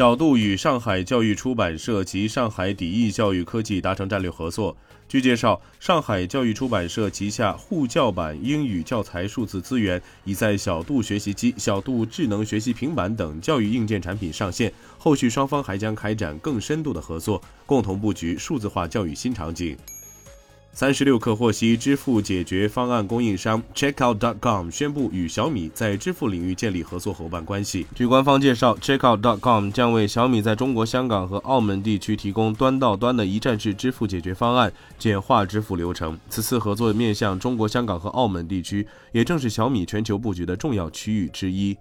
小度与上海教育出版社及上海底艺教育科技达成战略合作。据介绍，上海教育出版社旗下沪教版英语教材数字资源已在小度学习机、小度智能学习平板等教育硬件产品上线。后续双方还将开展更深度的合作，共同布局数字化教育新场景。三十六氪获悉，支付解决方案供应商 Checkout.com 宣布与小米在支付领域建立合作伙伴关系。据官方介绍，Checkout.com 将为小米在中国香港和澳门地区提供端到端的一站式支付解决方案，简化支付流程。此次合作面向中国香港和澳门地区，也正是小米全球布局的重要区域之一。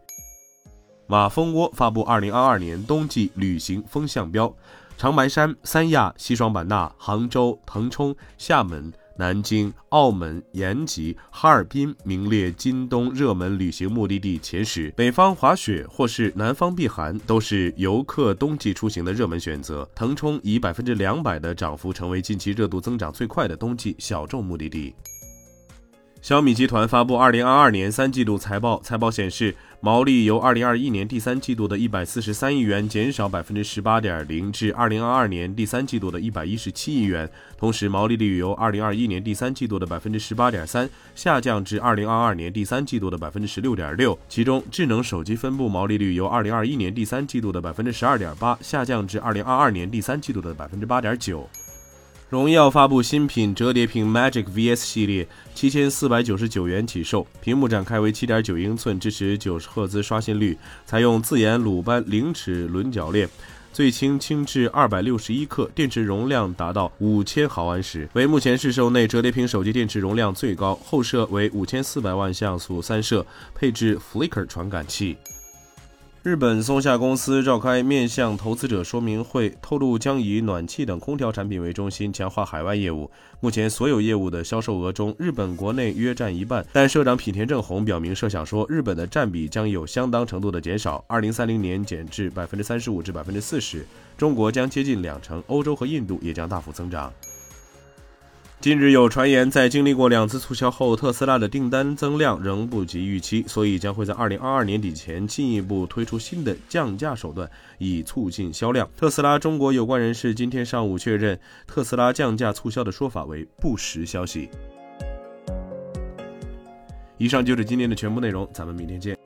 马蜂窝发布二零二二年冬季旅行风向标。长白山、三亚、西双版纳、杭州、腾冲、厦门、南京、澳门、延吉、哈尔滨名列今冬热门旅行目的地前十。北方滑雪或是南方避寒，都是游客冬季出行的热门选择。腾冲以百分之两百的涨幅，成为近期热度增长最快的冬季小众目的地。小米集团发布二零二二年三季度财报，财报显示，毛利由二零二一年第三季度的一百四十三亿元减少百分之十八点零，至二零二二年第三季度的一百一十七亿元。同时，毛利率由二零二一年第三季度的百分之十八点三下降至二零二二年第三季度的百分之十六点六。其中，智能手机分部毛利率由二零二一年第三季度的百分之十二点八下降至二零二二年第三季度的百分之八点九。荣耀发布新品折叠屏 Magic VS 系列，七千四百九十九元起售，屏幕展开为七点九英寸，支持九十赫兹刷新率，采用自研鲁班零齿轮铰链，最轻轻至二百六十一克，电池容量达到五千毫安时，为目前市售内折叠屏手机电池容量最高，后摄为五千四百万像素三摄，配置 Flicker 传感器。日本松下公司召开面向投资者说明会，透露将以暖气等空调产品为中心，强化海外业务。目前所有业务的销售额中，日本国内约占一半。但社长品田正宏表明设想说，日本的占比将有相当程度的减少，二零三零年减至百分之三十五至百分之四十。中国将接近两成，欧洲和印度也将大幅增长。近日有传言，在经历过两次促销后，特斯拉的订单增量仍不及预期，所以将会在二零二二年底前进一步推出新的降价手段，以促进销量。特斯拉中国有关人士今天上午确认，特斯拉降价促销的说法为不实消息。以上就是今天的全部内容，咱们明天见。